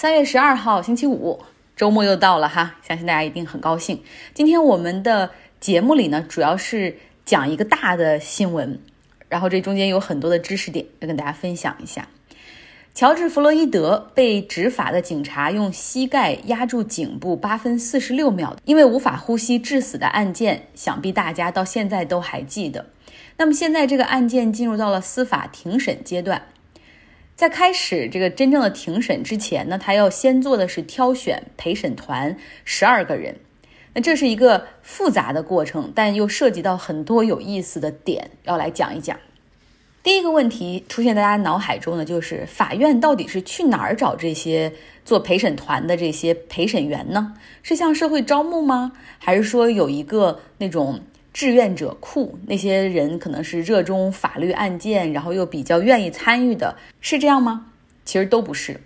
三月十二号，星期五，周末又到了哈，相信大家一定很高兴。今天我们的节目里呢，主要是讲一个大的新闻，然后这中间有很多的知识点要跟大家分享一下。乔治·弗洛伊德被执法的警察用膝盖压住颈部八分四十六秒，因为无法呼吸致死的案件，想必大家到现在都还记得。那么现在这个案件进入到了司法庭审阶段。在开始这个真正的庭审之前呢，他要先做的是挑选陪审团十二个人。那这是一个复杂的过程，但又涉及到很多有意思的点，要来讲一讲。第一个问题出现在大家脑海中呢，就是法院到底是去哪儿找这些做陪审团的这些陪审员呢？是向社会招募吗？还是说有一个那种？志愿者库，那些人可能是热衷法律案件，然后又比较愿意参与的，是这样吗？其实都不是。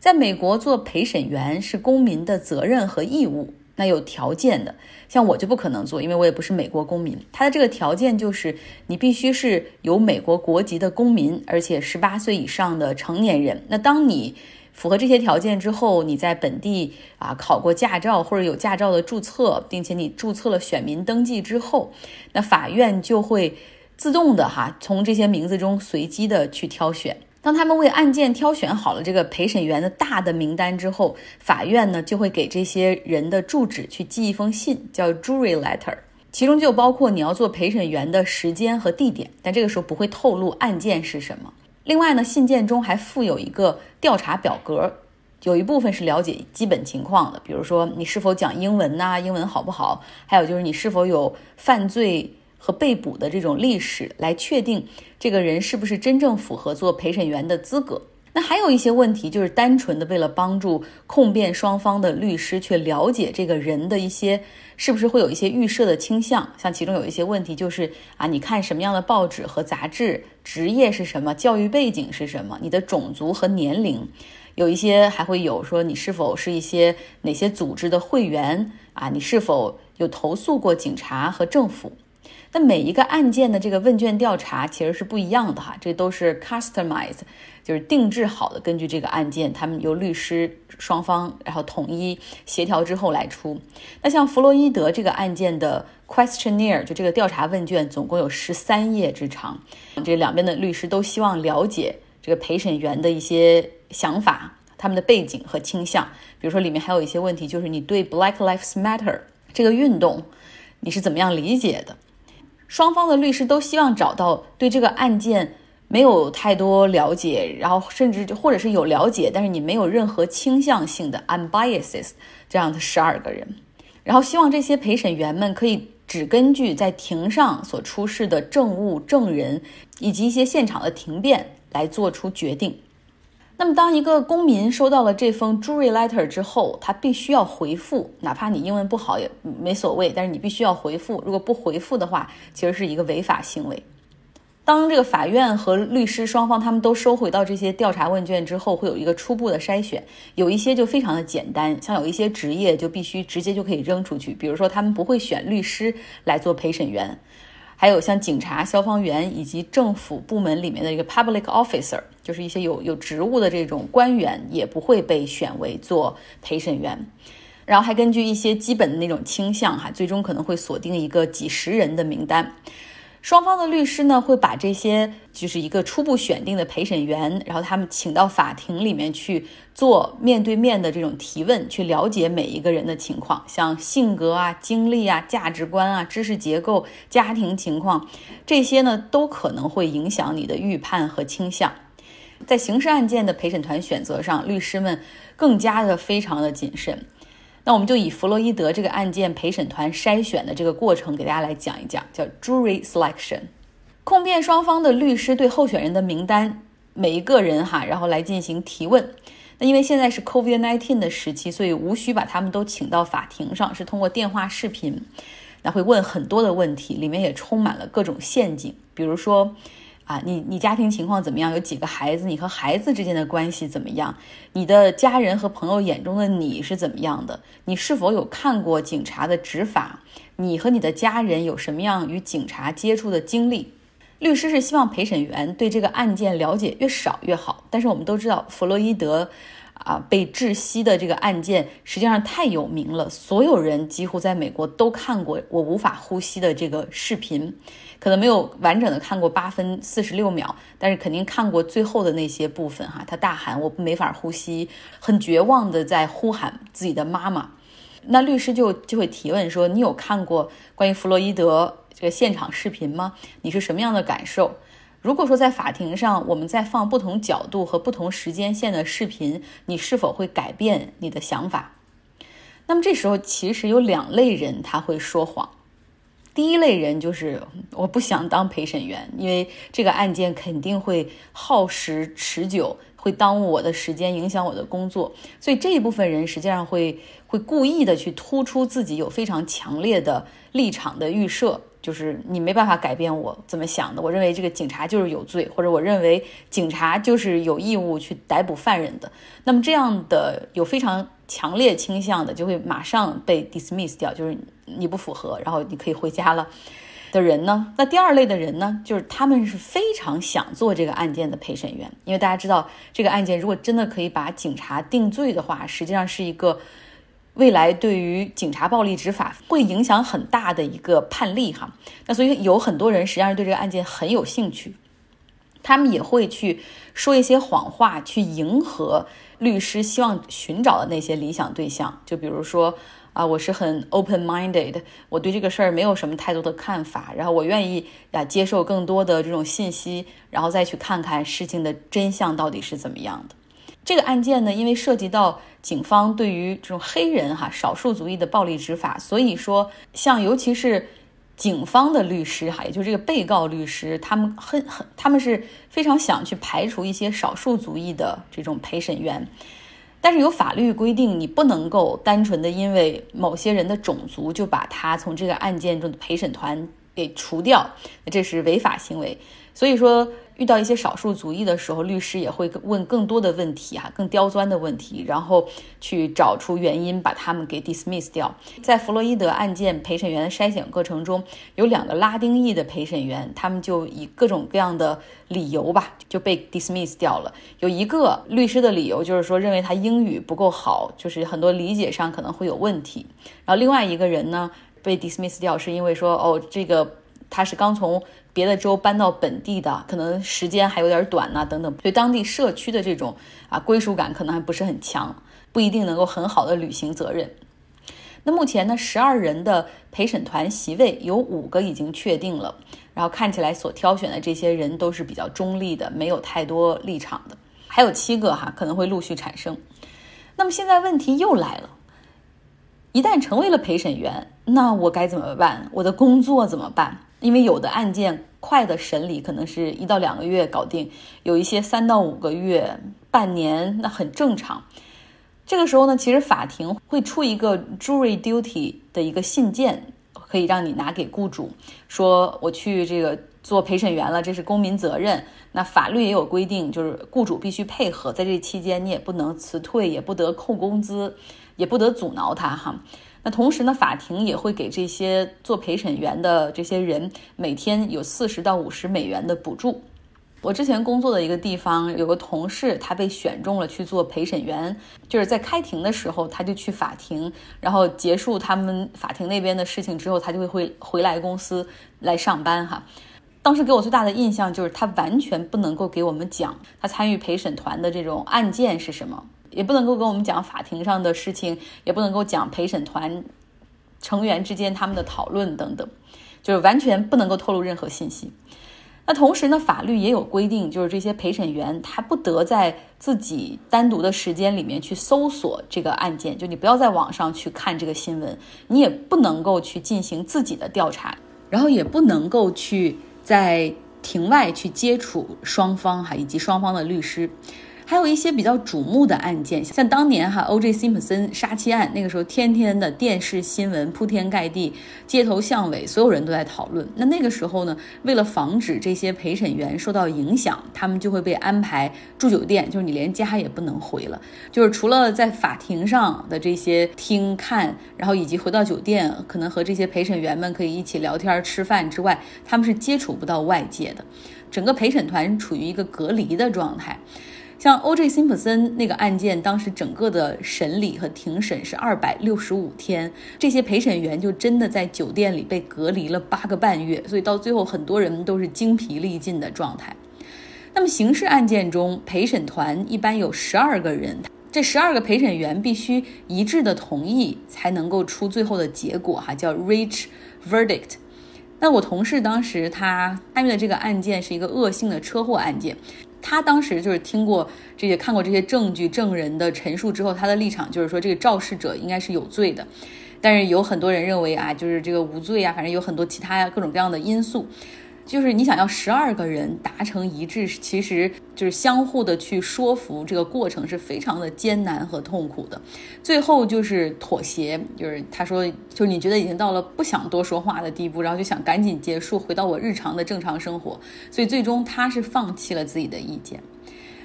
在美国做陪审员是公民的责任和义务，那有条件的，像我就不可能做，因为我也不是美国公民。他的这个条件就是你必须是有美国国籍的公民，而且十八岁以上的成年人。那当你符合这些条件之后，你在本地啊考过驾照或者有驾照的注册，并且你注册了选民登记之后，那法院就会自动的哈从这些名字中随机的去挑选。当他们为案件挑选好了这个陪审员的大的名单之后，法院呢就会给这些人的住址去寄一封信，叫 jury letter，其中就包括你要做陪审员的时间和地点，但这个时候不会透露案件是什么。另外呢，信件中还附有一个调查表格，有一部分是了解基本情况的，比如说你是否讲英文呐，英文好不好？还有就是你是否有犯罪和被捕的这种历史，来确定这个人是不是真正符合做陪审员的资格。那还有一些问题，就是单纯的为了帮助控辩双方的律师去了解这个人的一些是不是会有一些预设的倾向，像其中有一些问题就是啊，你看什么样的报纸和杂志，职业是什么，教育背景是什么，你的种族和年龄，有一些还会有说你是否是一些哪些组织的会员啊，你是否有投诉过警察和政府。那每一个案件的这个问卷调查其实是不一样的哈，这都是 customize，就是定制好的，根据这个案件，他们由律师双方然后统一协调之后来出。那像弗洛伊德这个案件的 questionnaire，就这个调查问卷，总共有十三页之长，这两边的律师都希望了解这个陪审员的一些想法、他们的背景和倾向。比如说里面还有一些问题，就是你对 Black Lives Matter 这个运动，你是怎么样理解的？双方的律师都希望找到对这个案件没有太多了解，然后甚至或者是有了解，但是你没有任何倾向性的 unbiased 这样的十二个人，然后希望这些陪审员们可以只根据在庭上所出示的证物、证人以及一些现场的庭辩来做出决定。那么，当一个公民收到了这封 jury letter 之后，他必须要回复，哪怕你英文不好也没所谓，但是你必须要回复。如果不回复的话，其实是一个违法行为。当这个法院和律师双方他们都收回到这些调查问卷之后，会有一个初步的筛选，有一些就非常的简单，像有一些职业就必须直接就可以扔出去，比如说他们不会选律师来做陪审员。还有像警察、消防员以及政府部门里面的一个 public officer，就是一些有有职务的这种官员，也不会被选为做陪审员。然后还根据一些基本的那种倾向，哈，最终可能会锁定一个几十人的名单。双方的律师呢，会把这些就是一个初步选定的陪审员，然后他们请到法庭里面去做面对面的这种提问，去了解每一个人的情况，像性格啊、经历啊、价值观啊、知识结构、家庭情况，这些呢都可能会影响你的预判和倾向。在刑事案件的陪审团选择上，律师们更加的非常的谨慎。那我们就以弗洛伊德这个案件陪审团筛选的这个过程给大家来讲一讲，叫 jury selection。控辩双方的律师对候选人的名单每一个人哈，然后来进行提问。那因为现在是 COVID-19 的时期，所以无需把他们都请到法庭上，是通过电话视频，那会问很多的问题，里面也充满了各种陷阱，比如说。啊，你你家庭情况怎么样？有几个孩子？你和孩子之间的关系怎么样？你的家人和朋友眼中的你是怎么样的？你是否有看过警察的执法？你和你的家人有什么样与警察接触的经历？律师是希望陪审员对这个案件了解越少越好。但是我们都知道，弗洛伊德啊被窒息的这个案件，实际上太有名了，所有人几乎在美国都看过我无法呼吸的这个视频，可能没有完整的看过八分四十六秒，但是肯定看过最后的那些部分哈，他大喊我没法呼吸，很绝望的在呼喊自己的妈妈。那律师就就会提问说：“你有看过关于弗洛伊德这个现场视频吗？你是什么样的感受？如果说在法庭上，我们在放不同角度和不同时间线的视频，你是否会改变你的想法？那么这时候其实有两类人他会说谎。第一类人就是我不想当陪审员，因为这个案件肯定会耗时持久。”会耽误我的时间，影响我的工作，所以这一部分人实际上会会故意的去突出自己有非常强烈的立场的预设，就是你没办法改变我怎么想的。我认为这个警察就是有罪，或者我认为警察就是有义务去逮捕犯人的。那么这样的有非常强烈倾向的，就会马上被 dismiss 掉，就是你不符合，然后你可以回家了。的人呢？那第二类的人呢？就是他们是非常想做这个案件的陪审员，因为大家知道，这个案件如果真的可以把警察定罪的话，实际上是一个未来对于警察暴力执法会影响很大的一个判例哈。那所以有很多人实际上是对这个案件很有兴趣，他们也会去说一些谎话，去迎合律师希望寻找的那些理想对象，就比如说。啊，我是很 open-minded，我对这个事儿没有什么太多的看法，然后我愿意呀接受更多的这种信息，然后再去看看事情的真相到底是怎么样的。这个案件呢，因为涉及到警方对于这种黑人哈少数族裔的暴力执法，所以说像尤其是警方的律师哈，也就是这个被告律师，他们很很他们是非常想去排除一些少数族裔的这种陪审员。但是有法律规定，你不能够单纯的因为某些人的种族就把他从这个案件中的陪审团给除掉，这是违法行为。所以说。遇到一些少数族裔的时候，律师也会问更多的问题啊，更刁钻的问题，然后去找出原因，把他们给 dismiss 掉。在弗洛伊德案件陪审员筛选过程中，有两个拉丁裔的陪审员，他们就以各种各样的理由吧，就被 dismiss 掉了。有一个律师的理由就是说，认为他英语不够好，就是很多理解上可能会有问题。然后另外一个人呢，被 dismiss 掉是因为说，哦，这个他是刚从。别的州搬到本地的，可能时间还有点短呐，等等，对当地社区的这种啊归属感可能还不是很强，不一定能够很好的履行责任。那目前呢，十二人的陪审团席位有五个已经确定了，然后看起来所挑选的这些人都是比较中立的，没有太多立场的，还有七个哈可能会陆续产生。那么现在问题又来了，一旦成为了陪审员，那我该怎么办？我的工作怎么办？因为有的案件快的审理可能是一到两个月搞定，有一些三到五个月、半年，那很正常。这个时候呢，其实法庭会出一个 jury duty 的一个信件，可以让你拿给雇主，说我去这个做陪审员了，这是公民责任。那法律也有规定，就是雇主必须配合，在这期间你也不能辞退，也不得扣工资，也不得阻挠他哈。那同时呢，法庭也会给这些做陪审员的这些人每天有四十到五十美元的补助。我之前工作的一个地方有个同事，他被选中了去做陪审员，就是在开庭的时候他就去法庭，然后结束他们法庭那边的事情之后，他就会回回来公司来上班哈。当时给我最大的印象就是他完全不能够给我们讲他参与陪审团的这种案件是什么。也不能够跟我们讲法庭上的事情，也不能够讲陪审团成员之间他们的讨论等等，就是完全不能够透露任何信息。那同时呢，法律也有规定，就是这些陪审员他不得在自己单独的时间里面去搜索这个案件，就你不要在网上去看这个新闻，你也不能够去进行自己的调查，然后也不能够去在庭外去接触双方哈以及双方的律师。还有一些比较瞩目的案件，像当年哈 O.J. 辛普森杀妻案，那个时候天天的电视新闻铺天盖地，街头巷尾所有人都在讨论。那那个时候呢，为了防止这些陪审员受到影响，他们就会被安排住酒店，就是你连家也不能回了，就是除了在法庭上的这些听看，然后以及回到酒店可能和这些陪审员们可以一起聊天吃饭之外，他们是接触不到外界的，整个陪审团处于一个隔离的状态。像 O.J. 辛普森那个案件，当时整个的审理和庭审是二百六十五天，这些陪审员就真的在酒店里被隔离了八个半月，所以到最后很多人都是精疲力尽的状态。那么刑事案件中，陪审团一般有十二个人，这十二个陪审员必须一致的同意才能够出最后的结果，哈，叫 reach verdict。那我同事当时他参与的这个案件是一个恶性的车祸案件。他当时就是听过这些、看过这些证据、证人的陈述之后，他的立场就是说，这个肇事者应该是有罪的。但是有很多人认为啊，就是这个无罪啊，反正有很多其他各种各样的因素。就是你想要十二个人达成一致，其实就是相互的去说服，这个过程是非常的艰难和痛苦的。最后就是妥协，就是他说，就是你觉得已经到了不想多说话的地步，然后就想赶紧结束，回到我日常的正常生活。所以最终他是放弃了自己的意见。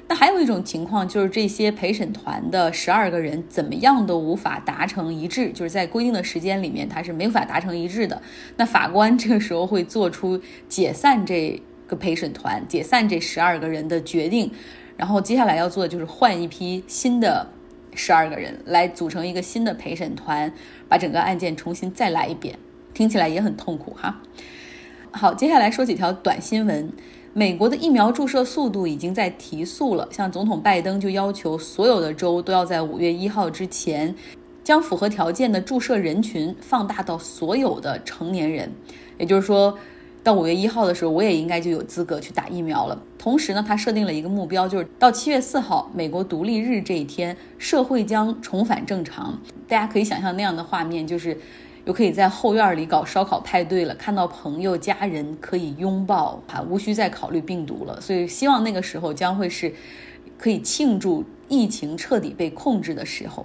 那还有一种情况，就是这些陪审团的十二个人怎么样都无法达成一致，就是在规定的时间里面，他是没法达成一致的。那法官这个时候会做出解散这个陪审团、解散这十二个人的决定，然后接下来要做的就是换一批新的十二个人来组成一个新的陪审团，把整个案件重新再来一遍。听起来也很痛苦哈。好，接下来说几条短新闻。美国的疫苗注射速度已经在提速了，像总统拜登就要求所有的州都要在五月一号之前，将符合条件的注射人群放大到所有的成年人。也就是说，到五月一号的时候，我也应该就有资格去打疫苗了。同时呢，他设定了一个目标，就是到七月四号，美国独立日这一天，社会将重返正常。大家可以想象那样的画面，就是。又可以在后院里搞烧烤派对了，看到朋友家人可以拥抱啊，无需再考虑病毒了。所以希望那个时候将会是可以庆祝疫情彻底被控制的时候。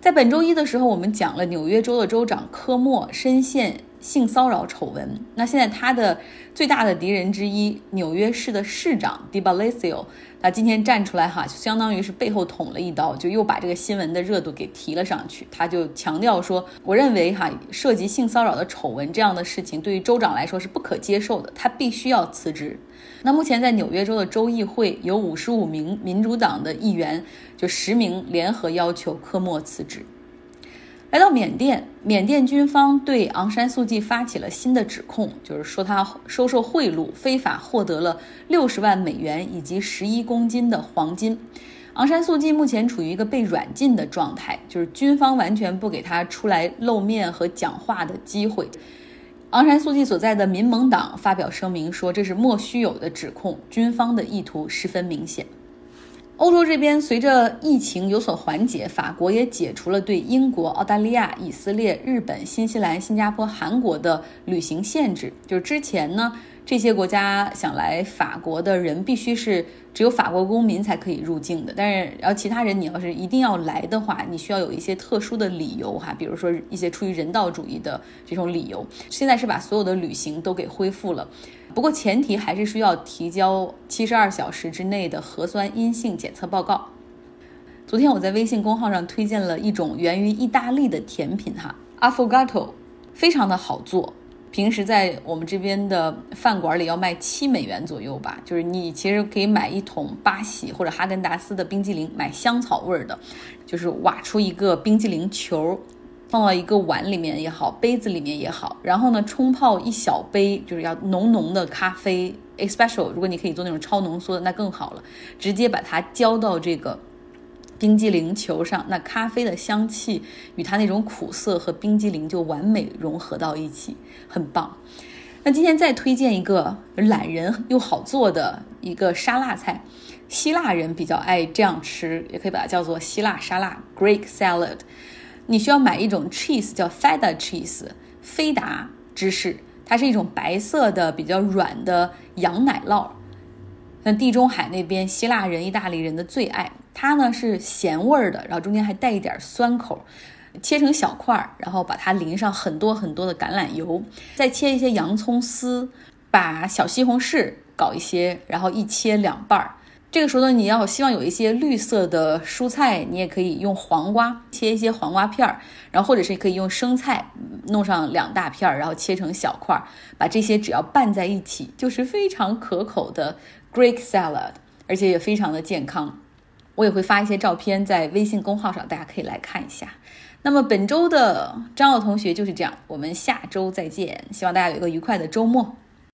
在本周一的时候，我们讲了纽约州的州长科莫深陷性骚扰丑闻。那现在他的最大的敌人之一，纽约市的市长 d 巴 b a l s i o 那今天站出来哈，就相当于是背后捅了一刀，就又把这个新闻的热度给提了上去。他就强调说：“我认为哈，涉及性骚扰的丑闻这样的事情，对于州长来说是不可接受的，他必须要辞职。”那目前在纽约州的州议会有五十五名民主党的议员，就十名联合要求科莫辞职。来到缅甸，缅甸军方对昂山素季发起了新的指控，就是说他收受贿赂，非法获得了六十万美元以及十一公斤的黄金。昂山素季目前处于一个被软禁的状态，就是军方完全不给他出来露面和讲话的机会。昂山素季所在的民盟党发表声明说，这是莫须有的指控，军方的意图十分明显。欧洲这边随着疫情有所缓解，法国也解除了对英国、澳大利亚、以色列、日本、新西兰、新加坡、韩国的旅行限制。就是之前呢。这些国家想来法国的人必须是只有法国公民才可以入境的，但是然后其他人你要是一定要来的话，你需要有一些特殊的理由哈，比如说一些出于人道主义的这种理由。现在是把所有的旅行都给恢复了，不过前提还是需要提交七十二小时之内的核酸阴性检测报告。昨天我在微信公号上推荐了一种源于意大利的甜品哈，Affogato，非常的好做。平时在我们这边的饭馆里要卖七美元左右吧，就是你其实可以买一桶巴西或者哈根达斯的冰激凌，买香草味儿的，就是挖出一个冰激凌球，放到一个碗里面也好，杯子里面也好，然后呢冲泡一小杯，就是要浓浓的咖啡，especial，如果你可以做那种超浓缩的，那更好了，直接把它浇到这个。冰激凌球上，那咖啡的香气与它那种苦涩和冰激凌就完美融合到一起，很棒。那今天再推荐一个懒人又好做的一个沙拉菜，希腊人比较爱这样吃，也可以把它叫做希腊沙拉 （Greek salad）。你需要买一种 cheese 叫 feta cheese，菲达芝士，它是一种白色的比较软的羊奶酪。那地中海那边希腊人、意大利人的最爱。它呢是咸味儿的，然后中间还带一点酸口，切成小块儿，然后把它淋上很多很多的橄榄油，再切一些洋葱丝，把小西红柿搞一些，然后一切两半儿。这个时候呢，你要希望有一些绿色的蔬菜，你也可以用黄瓜切一些黄瓜片儿，然后或者是可以用生菜弄上两大片儿，然后切成小块儿，把这些只要拌在一起，就是非常可口的 Greek salad。而且也非常的健康。我也会发一些照片在微信公号上，大家可以来看一下。那么本周的张奥同学就是这样，我们下周再见，希望大家有一个愉快的周末。